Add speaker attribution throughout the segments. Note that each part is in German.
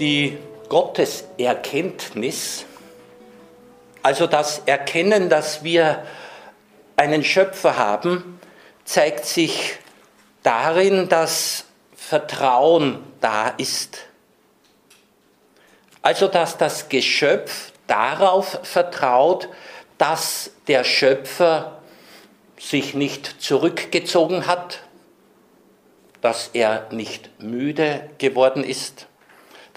Speaker 1: Die Gotteserkenntnis, also das Erkennen, dass wir einen Schöpfer haben, zeigt sich darin, dass Vertrauen da ist. Also dass das Geschöpf darauf vertraut, dass der Schöpfer sich nicht zurückgezogen hat, dass er nicht müde geworden ist,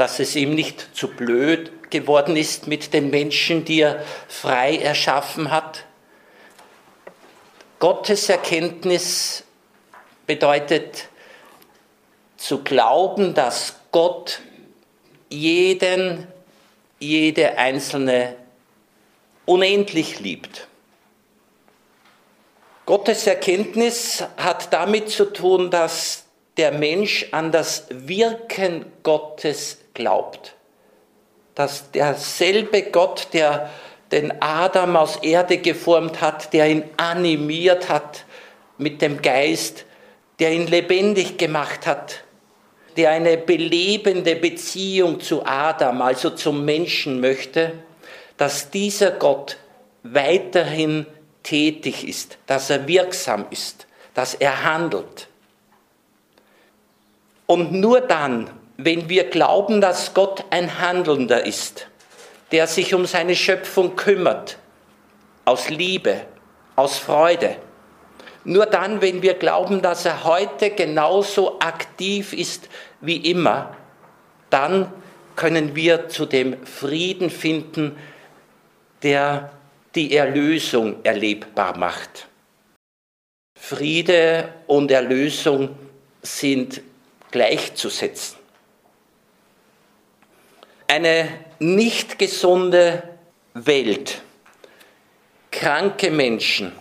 Speaker 1: dass es ihm nicht zu blöd geworden ist mit den Menschen, die er frei erschaffen hat. Gottes Erkenntnis bedeutet zu glauben, dass Gott jeden, jede einzelne unendlich liebt. Gottes Erkenntnis hat damit zu tun, dass der Mensch an das Wirken Gottes glaubt. Dass derselbe Gott, der den Adam aus Erde geformt hat, der ihn animiert hat mit dem Geist, der ihn lebendig gemacht hat, der eine belebende Beziehung zu Adam, also zum Menschen möchte, dass dieser Gott weiterhin tätig ist, dass er wirksam ist, dass er handelt. Und nur dann, wenn wir glauben, dass Gott ein Handelnder ist, der sich um seine Schöpfung kümmert, aus Liebe, aus Freude, nur dann, wenn wir glauben, dass er heute genauso aktiv ist wie immer, dann können wir zu dem Frieden finden, der die Erlösung erlebbar macht. Friede und Erlösung sind gleichzusetzen. Eine nicht gesunde Welt, kranke Menschen,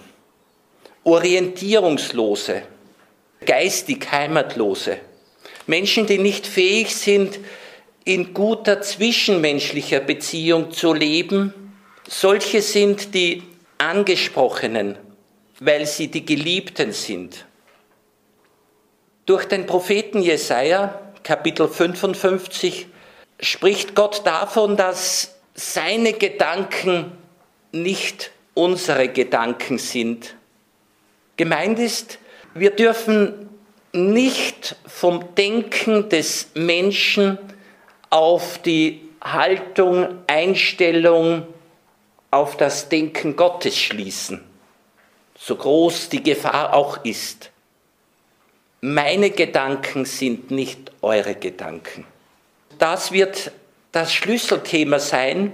Speaker 1: orientierungslose, geistig heimatlose, Menschen, die nicht fähig sind, in guter zwischenmenschlicher Beziehung zu leben, solche sind die Angesprochenen, weil sie die Geliebten sind. Durch den Propheten Jesaja, Kapitel 55, spricht Gott davon, dass seine Gedanken nicht unsere Gedanken sind. Gemeint ist, wir dürfen nicht vom Denken des Menschen auf die Haltung, Einstellung, auf das Denken Gottes schließen, so groß die Gefahr auch ist. Meine Gedanken sind nicht eure Gedanken. Das wird das Schlüsselthema sein,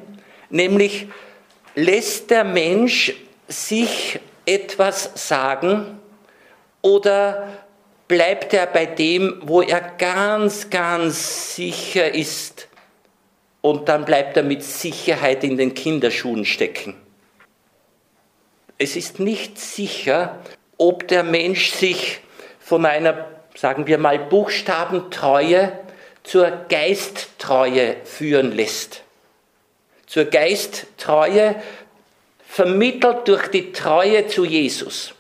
Speaker 1: nämlich lässt der Mensch sich etwas sagen oder bleibt er bei dem, wo er ganz, ganz sicher ist und dann bleibt er mit Sicherheit in den Kinderschuhen stecken. Es ist nicht sicher, ob der Mensch sich von einer, sagen wir mal, Buchstabentreue zur Geisttreue führen lässt. Zur Geisttreue vermittelt durch die Treue zu Jesus.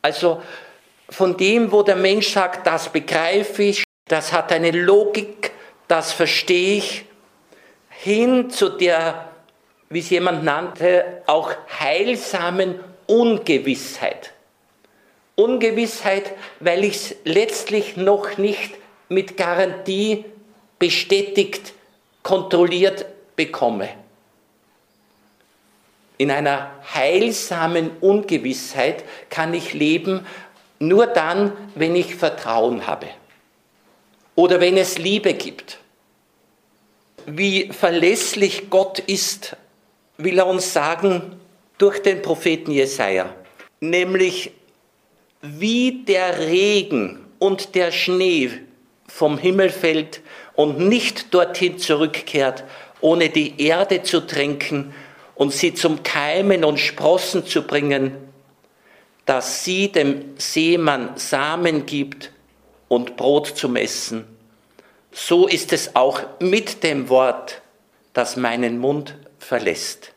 Speaker 1: Also von dem, wo der Mensch sagt, das begreife ich, das hat eine Logik, das verstehe ich, hin zu der, wie es jemand nannte, auch heilsamen Ungewissheit. Ungewissheit, weil ich es letztlich noch nicht mit Garantie bestätigt, kontrolliert bekomme. In einer heilsamen Ungewissheit kann ich leben, nur dann, wenn ich Vertrauen habe oder wenn es Liebe gibt. Wie verlässlich Gott ist, will er uns sagen durch den Propheten Jesaja, nämlich wie der Regen und der Schnee vom Himmel fällt und nicht dorthin zurückkehrt, ohne die Erde zu tränken und sie zum Keimen und Sprossen zu bringen, dass sie dem Seemann Samen gibt und Brot zum Essen. So ist es auch mit dem Wort, das meinen Mund verlässt.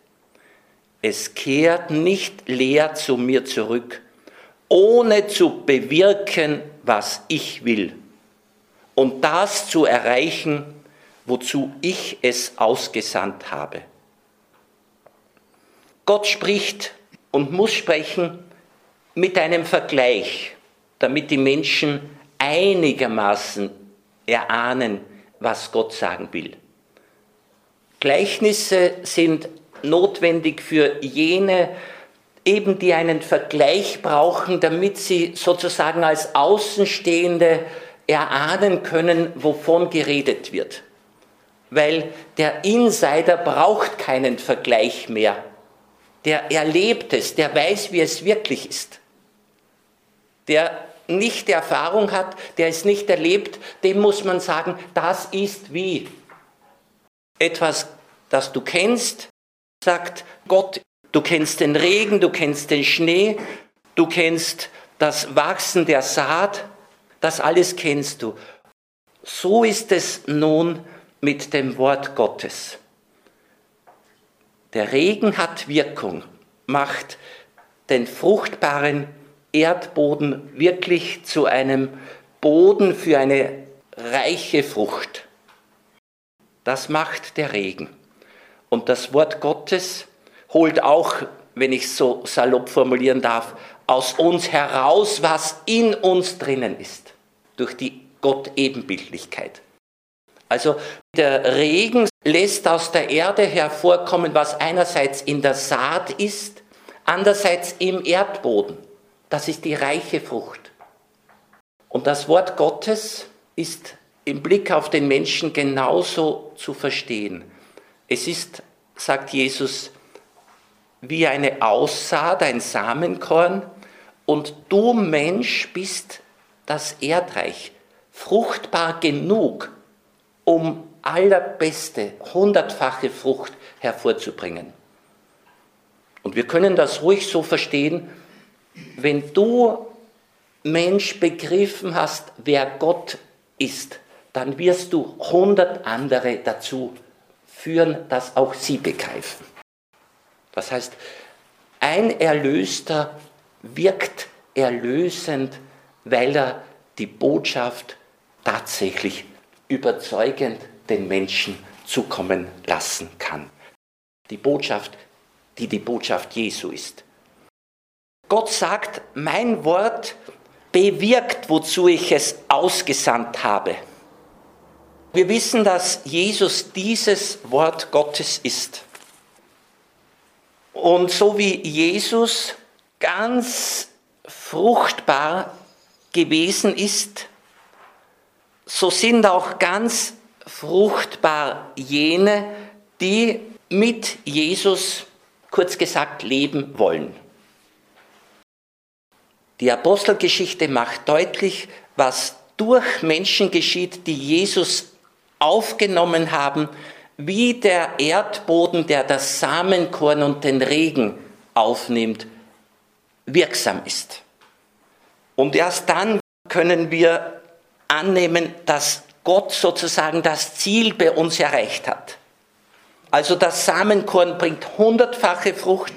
Speaker 1: Es kehrt nicht leer zu mir zurück, ohne zu bewirken, was ich will und das zu erreichen, wozu ich es ausgesandt habe. Gott spricht und muss sprechen mit einem Vergleich, damit die Menschen einigermaßen erahnen, was Gott sagen will. Gleichnisse sind notwendig für jene, eben die einen Vergleich brauchen, damit sie sozusagen als Außenstehende erahnen können, wovon geredet wird. Weil der Insider braucht keinen Vergleich mehr. Der erlebt es, der weiß, wie es wirklich ist. Der nicht Erfahrung hat, der es nicht erlebt, dem muss man sagen, das ist wie. Etwas, das du kennst, sagt Gott, du kennst den Regen, du kennst den Schnee, du kennst das Wachsen der Saat, das alles kennst du. So ist es nun mit dem Wort Gottes. Der Regen hat Wirkung, macht den fruchtbaren Erdboden wirklich zu einem Boden für eine reiche Frucht. Das macht der Regen. Und das Wort Gottes holt auch, wenn ich so salopp formulieren darf, aus uns heraus, was in uns drinnen ist, durch die Gott-Ebenbildlichkeit. Also der Regen lässt aus der Erde hervorkommen, was einerseits in der Saat ist, andererseits im Erdboden. Das ist die reiche Frucht. Und das Wort Gottes ist im Blick auf den Menschen genauso zu verstehen. Es ist, sagt Jesus, wie eine Aussaat, ein Samenkorn, und du Mensch bist das Erdreich, fruchtbar genug, um allerbeste, hundertfache Frucht hervorzubringen. Und wir können das ruhig so verstehen, wenn du Mensch begriffen hast, wer Gott ist, dann wirst du hundert andere dazu führen, dass auch sie begreifen. Das heißt, ein Erlöster wirkt erlösend, weil er die Botschaft tatsächlich überzeugend den Menschen zukommen lassen kann. Die Botschaft, die die Botschaft Jesu ist. Gott sagt, mein Wort bewirkt, wozu ich es ausgesandt habe. Wir wissen, dass Jesus dieses Wort Gottes ist. Und so wie Jesus ganz fruchtbar gewesen ist, so sind auch ganz fruchtbar jene, die mit Jesus, kurz gesagt, leben wollen. Die Apostelgeschichte macht deutlich, was durch Menschen geschieht, die Jesus aufgenommen haben, wie der Erdboden, der das Samenkorn und den Regen aufnimmt, wirksam ist. Und erst dann können wir annehmen, dass Gott sozusagen das Ziel bei uns erreicht hat. Also das Samenkorn bringt hundertfache Frucht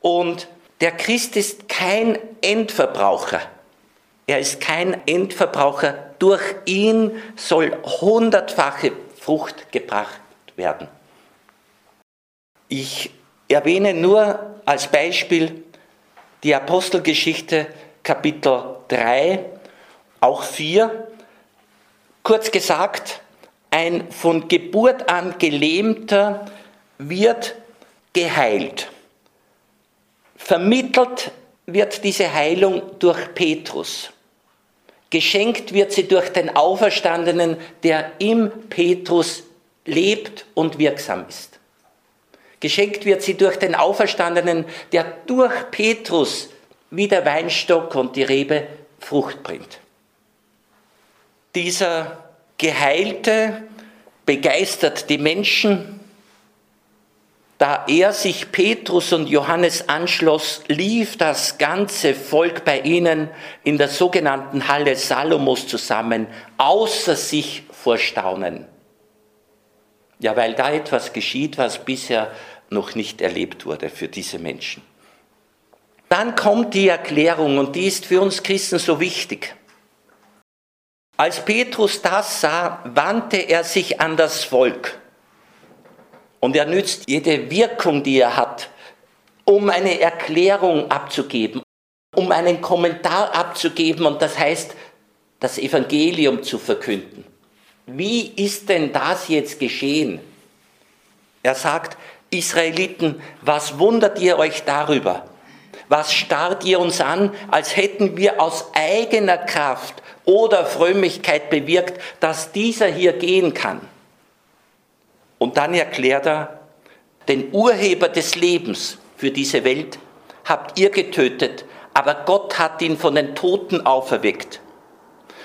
Speaker 1: und der Christ ist kein Endverbraucher. Er ist kein Endverbraucher. Durch ihn soll hundertfache Frucht gebracht werden. Ich erwähne nur als Beispiel die Apostelgeschichte Kapitel 3, auch 4. Kurz gesagt, ein von Geburt an gelähmter wird geheilt. Vermittelt wird diese Heilung durch Petrus. Geschenkt wird sie durch den Auferstandenen, der im Petrus lebt und wirksam ist. Geschenkt wird sie durch den Auferstandenen, der durch Petrus wie der Weinstock und die Rebe Frucht bringt. Dieser Geheilte begeistert die Menschen, da er sich Petrus und Johannes anschloss, lief das ganze Volk bei ihnen in der sogenannten Halle Salomos zusammen, außer sich vor Staunen. Ja, weil da etwas geschieht, was bisher noch nicht erlebt wurde für diese Menschen. Dann kommt die Erklärung und die ist für uns Christen so wichtig. Als Petrus das sah, wandte er sich an das Volk. Und er nützt jede Wirkung, die er hat, um eine Erklärung abzugeben, um einen Kommentar abzugeben und das heißt, das Evangelium zu verkünden. Wie ist denn das jetzt geschehen? Er sagt, Israeliten, was wundert ihr euch darüber? Was starrt ihr uns an, als hätten wir aus eigener Kraft oder Frömmigkeit bewirkt, dass dieser hier gehen kann? Und dann erklärt er, den Urheber des Lebens für diese Welt habt ihr getötet, aber Gott hat ihn von den Toten auferweckt.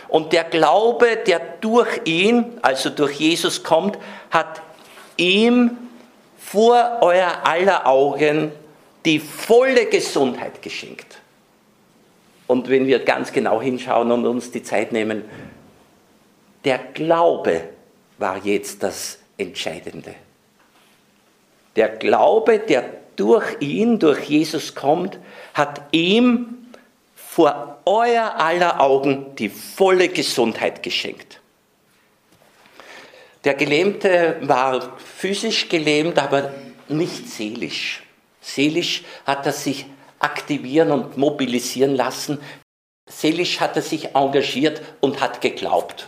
Speaker 1: Und der Glaube, der durch ihn, also durch Jesus kommt, hat ihm vor euer aller Augen die volle Gesundheit geschenkt. Und wenn wir ganz genau hinschauen und uns die Zeit nehmen, der Glaube war jetzt das Entscheidende. Der Glaube, der durch ihn, durch Jesus kommt, hat ihm vor euer aller Augen die volle Gesundheit geschenkt. Der Gelähmte war physisch gelähmt, aber nicht seelisch. Seelisch hat er sich aktivieren und mobilisieren lassen. Seelisch hat er sich engagiert und hat geglaubt.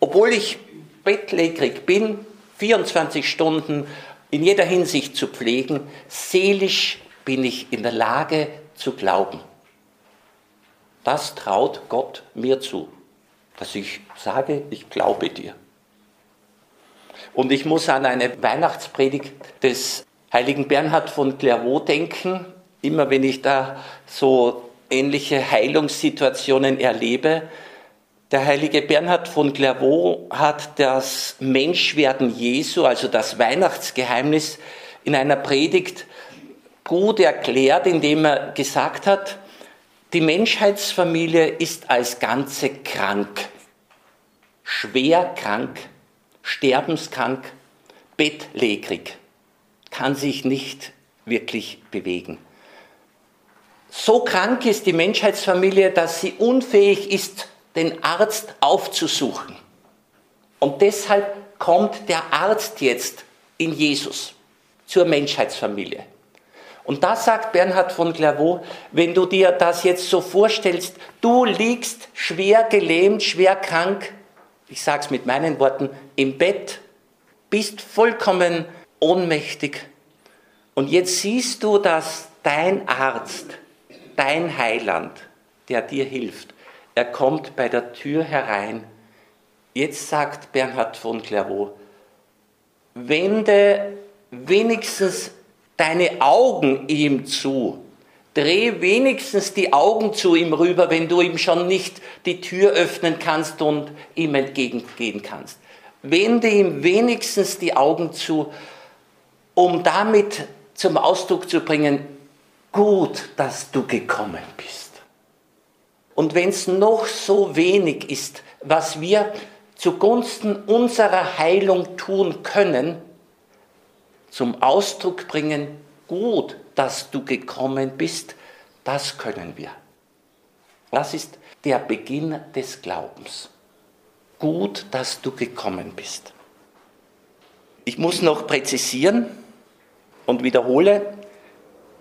Speaker 1: Obwohl ich bettlägerig bin, 24 Stunden in jeder Hinsicht zu pflegen, seelisch bin ich in der Lage zu glauben. Das traut Gott mir zu, dass ich sage, ich glaube dir. Und ich muss an eine Weihnachtspredigt des heiligen Bernhard von Clairvaux denken. Immer wenn ich da so ähnliche Heilungssituationen erlebe. Der heilige Bernhard von Clairvaux hat das Menschwerden Jesu, also das Weihnachtsgeheimnis, in einer Predigt gut erklärt, indem er gesagt hat, die Menschheitsfamilie ist als Ganze krank, schwer krank, sterbenskrank, bettlägerig, kann sich nicht wirklich bewegen. So krank ist die Menschheitsfamilie, dass sie unfähig ist, den Arzt aufzusuchen. Und deshalb kommt der Arzt jetzt in Jesus zur Menschheitsfamilie. Und da sagt Bernhard von Clairvaux, wenn du dir das jetzt so vorstellst, du liegst schwer gelähmt, schwer krank, ich sage es mit meinen Worten, im Bett, bist vollkommen ohnmächtig. Und jetzt siehst du, dass dein Arzt, dein Heiland, der dir hilft, er kommt bei der Tür herein. Jetzt sagt Bernhard von Clairvaux, wende wenigstens deine Augen ihm zu. Dreh wenigstens die Augen zu ihm rüber, wenn du ihm schon nicht die Tür öffnen kannst und ihm entgegengehen kannst. Wende ihm wenigstens die Augen zu, um damit zum Ausdruck zu bringen, gut, dass du gekommen bist. Und wenn es noch so wenig ist, was wir zugunsten unserer Heilung tun können, zum Ausdruck bringen, gut, dass du gekommen bist, das können wir. Das ist der Beginn des Glaubens. Gut, dass du gekommen bist. Ich muss noch präzisieren und wiederhole,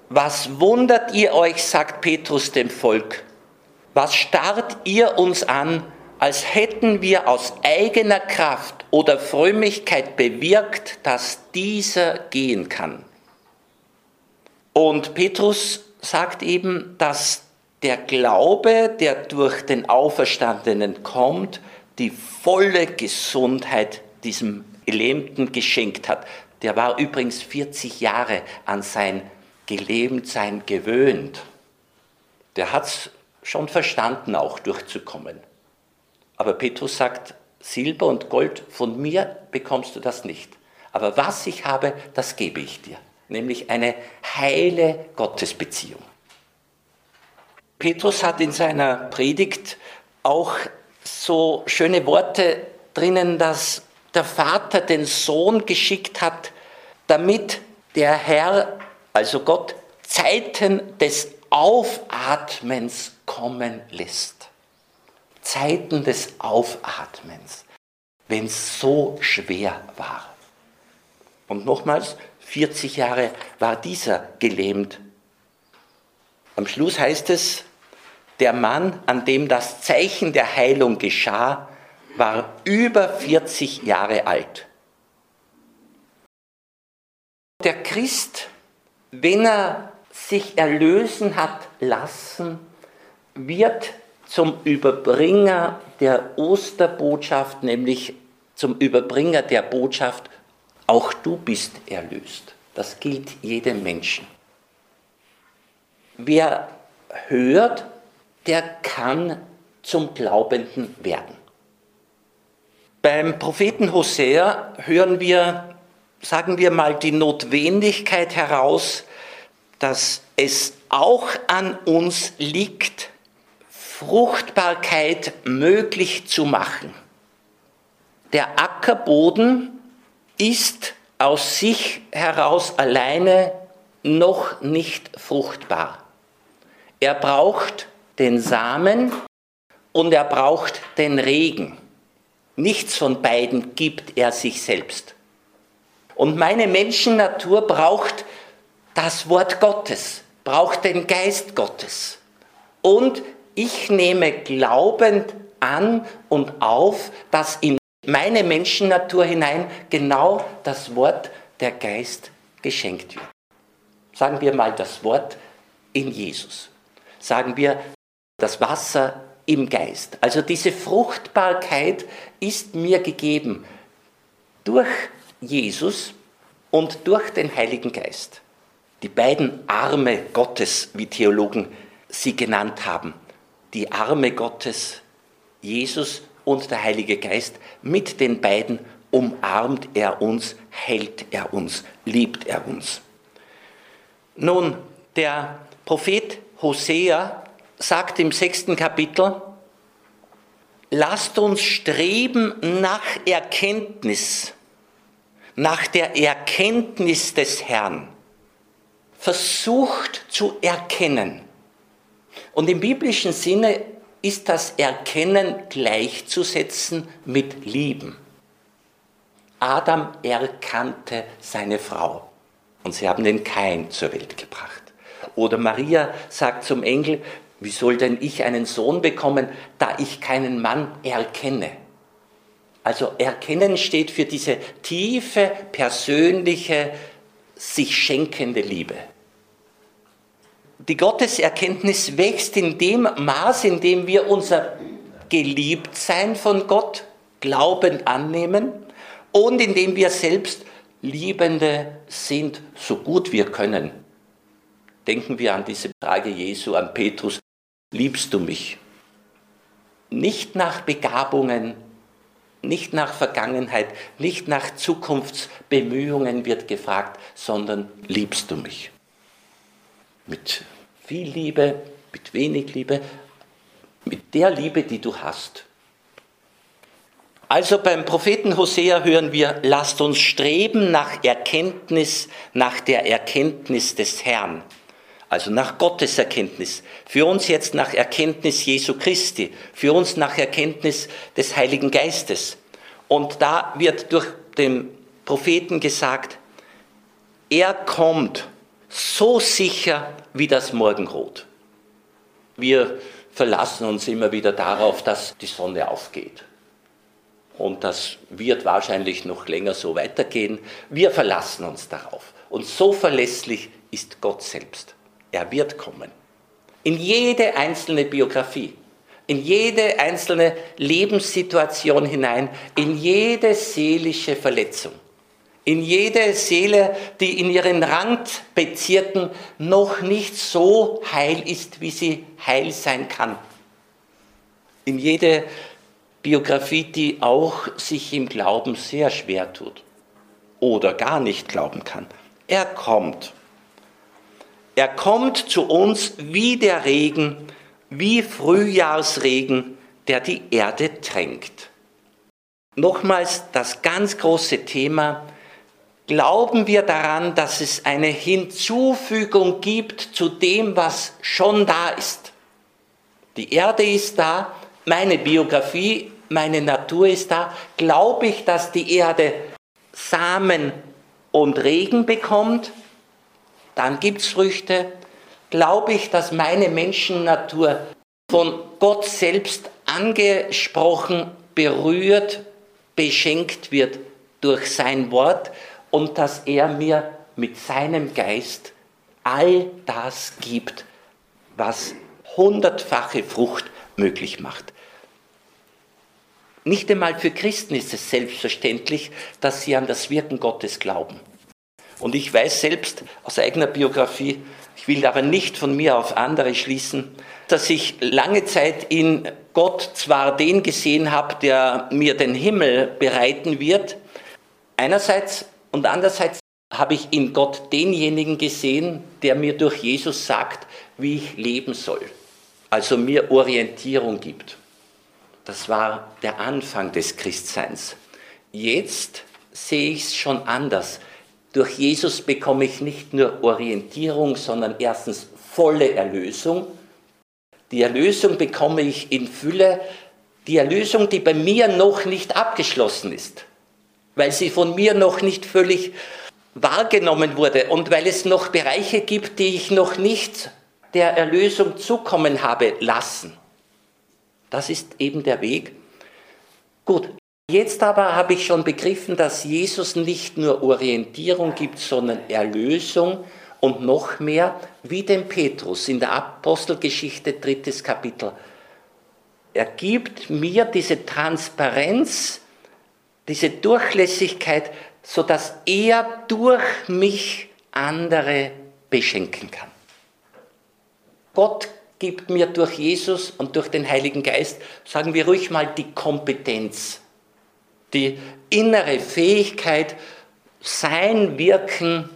Speaker 1: was wundert ihr euch, sagt Petrus dem Volk, was starrt ihr uns an, als hätten wir aus eigener Kraft oder Frömmigkeit bewirkt, dass dieser gehen kann. Und Petrus sagt eben, dass der Glaube, der durch den Auferstandenen kommt, die volle Gesundheit diesem Gelähmten geschenkt hat. Der war übrigens 40 Jahre an sein Gelähmtsein gewöhnt. Der hat es schon verstanden, auch durchzukommen. Aber Petrus sagt, Silber und Gold von mir bekommst du das nicht. Aber was ich habe, das gebe ich dir, nämlich eine heile Gottesbeziehung. Petrus hat in seiner Predigt auch so schöne Worte drinnen, dass der Vater den Sohn geschickt hat, damit der Herr, also Gott, Zeiten des Aufatmens kommen lässt. Zeiten des Aufatmens, wenn es so schwer war. Und nochmals, 40 Jahre war dieser gelähmt. Am Schluss heißt es, der Mann, an dem das Zeichen der Heilung geschah, war über 40 Jahre alt. Der Christ, wenn er sich erlösen hat lassen, wird zum Überbringer der Osterbotschaft, nämlich zum Überbringer der Botschaft, auch du bist erlöst. Das gilt jedem Menschen. Wer hört, der kann zum Glaubenden werden. Beim Propheten Hosea hören wir, sagen wir mal, die Notwendigkeit heraus, dass es auch an uns liegt, Fruchtbarkeit möglich zu machen. Der Ackerboden ist aus sich heraus alleine noch nicht fruchtbar. Er braucht den Samen und er braucht den Regen. Nichts von beiden gibt er sich selbst. Und meine Menschennatur braucht das Wort Gottes, braucht den Geist Gottes. Und ich nehme glaubend an und auf, dass in meine Menschennatur hinein genau das Wort der Geist geschenkt wird. Sagen wir mal das Wort in Jesus. Sagen wir das Wasser im Geist. Also diese Fruchtbarkeit ist mir gegeben durch Jesus und durch den Heiligen Geist. Die beiden Arme Gottes, wie Theologen sie genannt haben. Die Arme Gottes, Jesus und der Heilige Geist, mit den beiden umarmt er uns, hält er uns, liebt er uns. Nun, der Prophet Hosea sagt im sechsten Kapitel, lasst uns streben nach Erkenntnis, nach der Erkenntnis des Herrn. Versucht zu erkennen. Und im biblischen Sinne ist das Erkennen gleichzusetzen mit Lieben. Adam erkannte seine Frau und sie haben den Kain zur Welt gebracht. Oder Maria sagt zum Engel, wie soll denn ich einen Sohn bekommen, da ich keinen Mann erkenne? Also erkennen steht für diese tiefe, persönliche, sich schenkende Liebe. Die Gotteserkenntnis wächst in dem Maß, in dem wir unser Geliebtsein von Gott glaubend annehmen und in dem wir selbst Liebende sind, so gut wir können. Denken wir an diese Frage Jesu an Petrus, liebst du mich? Nicht nach Begabungen, nicht nach Vergangenheit, nicht nach Zukunftsbemühungen wird gefragt, sondern liebst du mich? Mit viel Liebe, mit wenig Liebe, mit der Liebe, die du hast. Also beim Propheten Hosea hören wir, lasst uns streben nach Erkenntnis, nach der Erkenntnis des Herrn also nach Gottes Erkenntnis, für uns jetzt nach Erkenntnis Jesu Christi, für uns nach Erkenntnis des Heiligen Geistes. Und da wird durch den Propheten gesagt, er kommt so sicher wie das Morgenrot. Wir verlassen uns immer wieder darauf, dass die Sonne aufgeht. Und das wird wahrscheinlich noch länger so weitergehen. Wir verlassen uns darauf. Und so verlässlich ist Gott selbst. Er wird kommen. In jede einzelne Biografie, in jede einzelne Lebenssituation hinein, in jede seelische Verletzung, in jede Seele, die in ihren Randbezirken noch nicht so heil ist, wie sie heil sein kann. In jede Biografie, die auch sich im Glauben sehr schwer tut oder gar nicht glauben kann. Er kommt. Er kommt zu uns wie der Regen, wie Frühjahrsregen, der die Erde tränkt. Nochmals das ganz große Thema. Glauben wir daran, dass es eine Hinzufügung gibt zu dem, was schon da ist? Die Erde ist da, meine Biografie, meine Natur ist da. Glaube ich, dass die Erde Samen und Regen bekommt, dann gibt es Früchte. Glaube ich, dass meine Menschennatur von Gott selbst angesprochen, berührt, beschenkt wird durch sein Wort und dass er mir mit seinem Geist all das gibt, was hundertfache Frucht möglich macht. Nicht einmal für Christen ist es selbstverständlich, dass sie an das Wirken Gottes glauben. Und ich weiß selbst aus eigener Biografie, ich will aber nicht von mir auf andere schließen, dass ich lange Zeit in Gott zwar den gesehen habe, der mir den Himmel bereiten wird, einerseits und andererseits habe ich in Gott denjenigen gesehen, der mir durch Jesus sagt, wie ich leben soll, also mir Orientierung gibt. Das war der Anfang des Christseins. Jetzt sehe ich es schon anders. Durch Jesus bekomme ich nicht nur Orientierung, sondern erstens volle Erlösung. Die Erlösung bekomme ich in Fülle, die Erlösung, die bei mir noch nicht abgeschlossen ist, weil sie von mir noch nicht völlig wahrgenommen wurde und weil es noch Bereiche gibt, die ich noch nicht der Erlösung zukommen habe lassen. Das ist eben der Weg. Gut, Jetzt aber habe ich schon begriffen, dass Jesus nicht nur Orientierung gibt, sondern Erlösung und noch mehr, wie dem Petrus in der Apostelgeschichte drittes Kapitel. Er gibt mir diese Transparenz, diese Durchlässigkeit, sodass er durch mich andere beschenken kann. Gott gibt mir durch Jesus und durch den Heiligen Geist, sagen wir ruhig mal, die Kompetenz die innere Fähigkeit, sein Wirken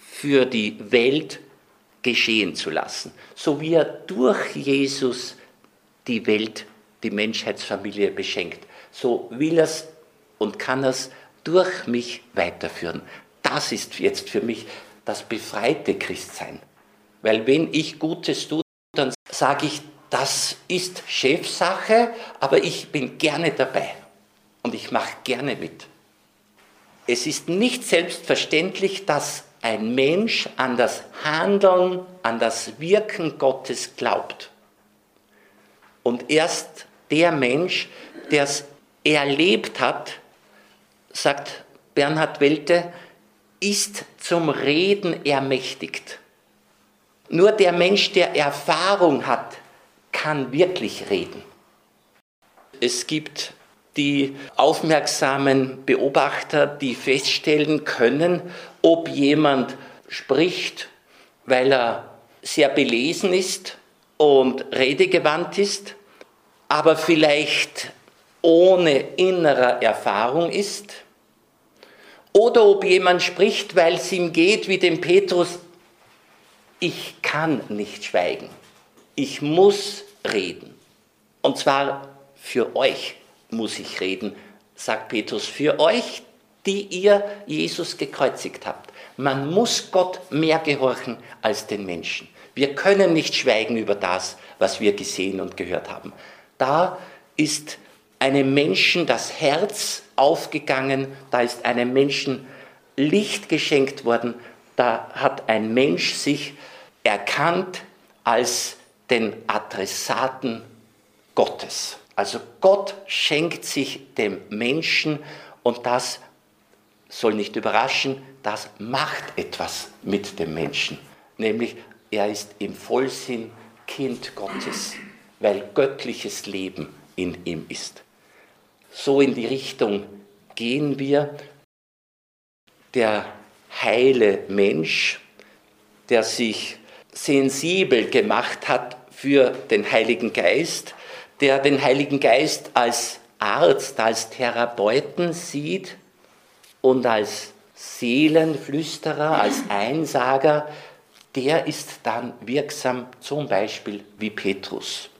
Speaker 1: für die Welt geschehen zu lassen, so wie er durch Jesus die Welt, die Menschheitsfamilie beschenkt. So will er es und kann es durch mich weiterführen. Das ist jetzt für mich das befreite Christsein. Weil wenn ich Gutes tue, dann sage ich, das ist Chefsache, aber ich bin gerne dabei und ich mache gerne mit. Es ist nicht selbstverständlich, dass ein Mensch an das Handeln, an das Wirken Gottes glaubt. Und erst der Mensch, der es erlebt hat, sagt Bernhard Welte, ist zum Reden ermächtigt. Nur der Mensch, der Erfahrung hat, kann wirklich reden. Es gibt die aufmerksamen Beobachter, die feststellen können, ob jemand spricht, weil er sehr belesen ist und redegewandt ist, aber vielleicht ohne innerer Erfahrung ist, oder ob jemand spricht, weil es ihm geht wie dem Petrus, ich kann nicht schweigen, ich muss reden, und zwar für euch muss ich reden, sagt Petrus, für euch, die ihr Jesus gekreuzigt habt. Man muss Gott mehr gehorchen als den Menschen. Wir können nicht schweigen über das, was wir gesehen und gehört haben. Da ist einem Menschen das Herz aufgegangen, da ist einem Menschen Licht geschenkt worden, da hat ein Mensch sich erkannt als den Adressaten Gottes. Also Gott schenkt sich dem Menschen und das soll nicht überraschen, das macht etwas mit dem Menschen. Nämlich er ist im Vollsinn Kind Gottes, weil göttliches Leben in ihm ist. So in die Richtung gehen wir. Der heile Mensch, der sich sensibel gemacht hat für den Heiligen Geist, der den Heiligen Geist als Arzt, als Therapeuten sieht und als Seelenflüsterer, als Einsager, der ist dann wirksam zum Beispiel wie Petrus.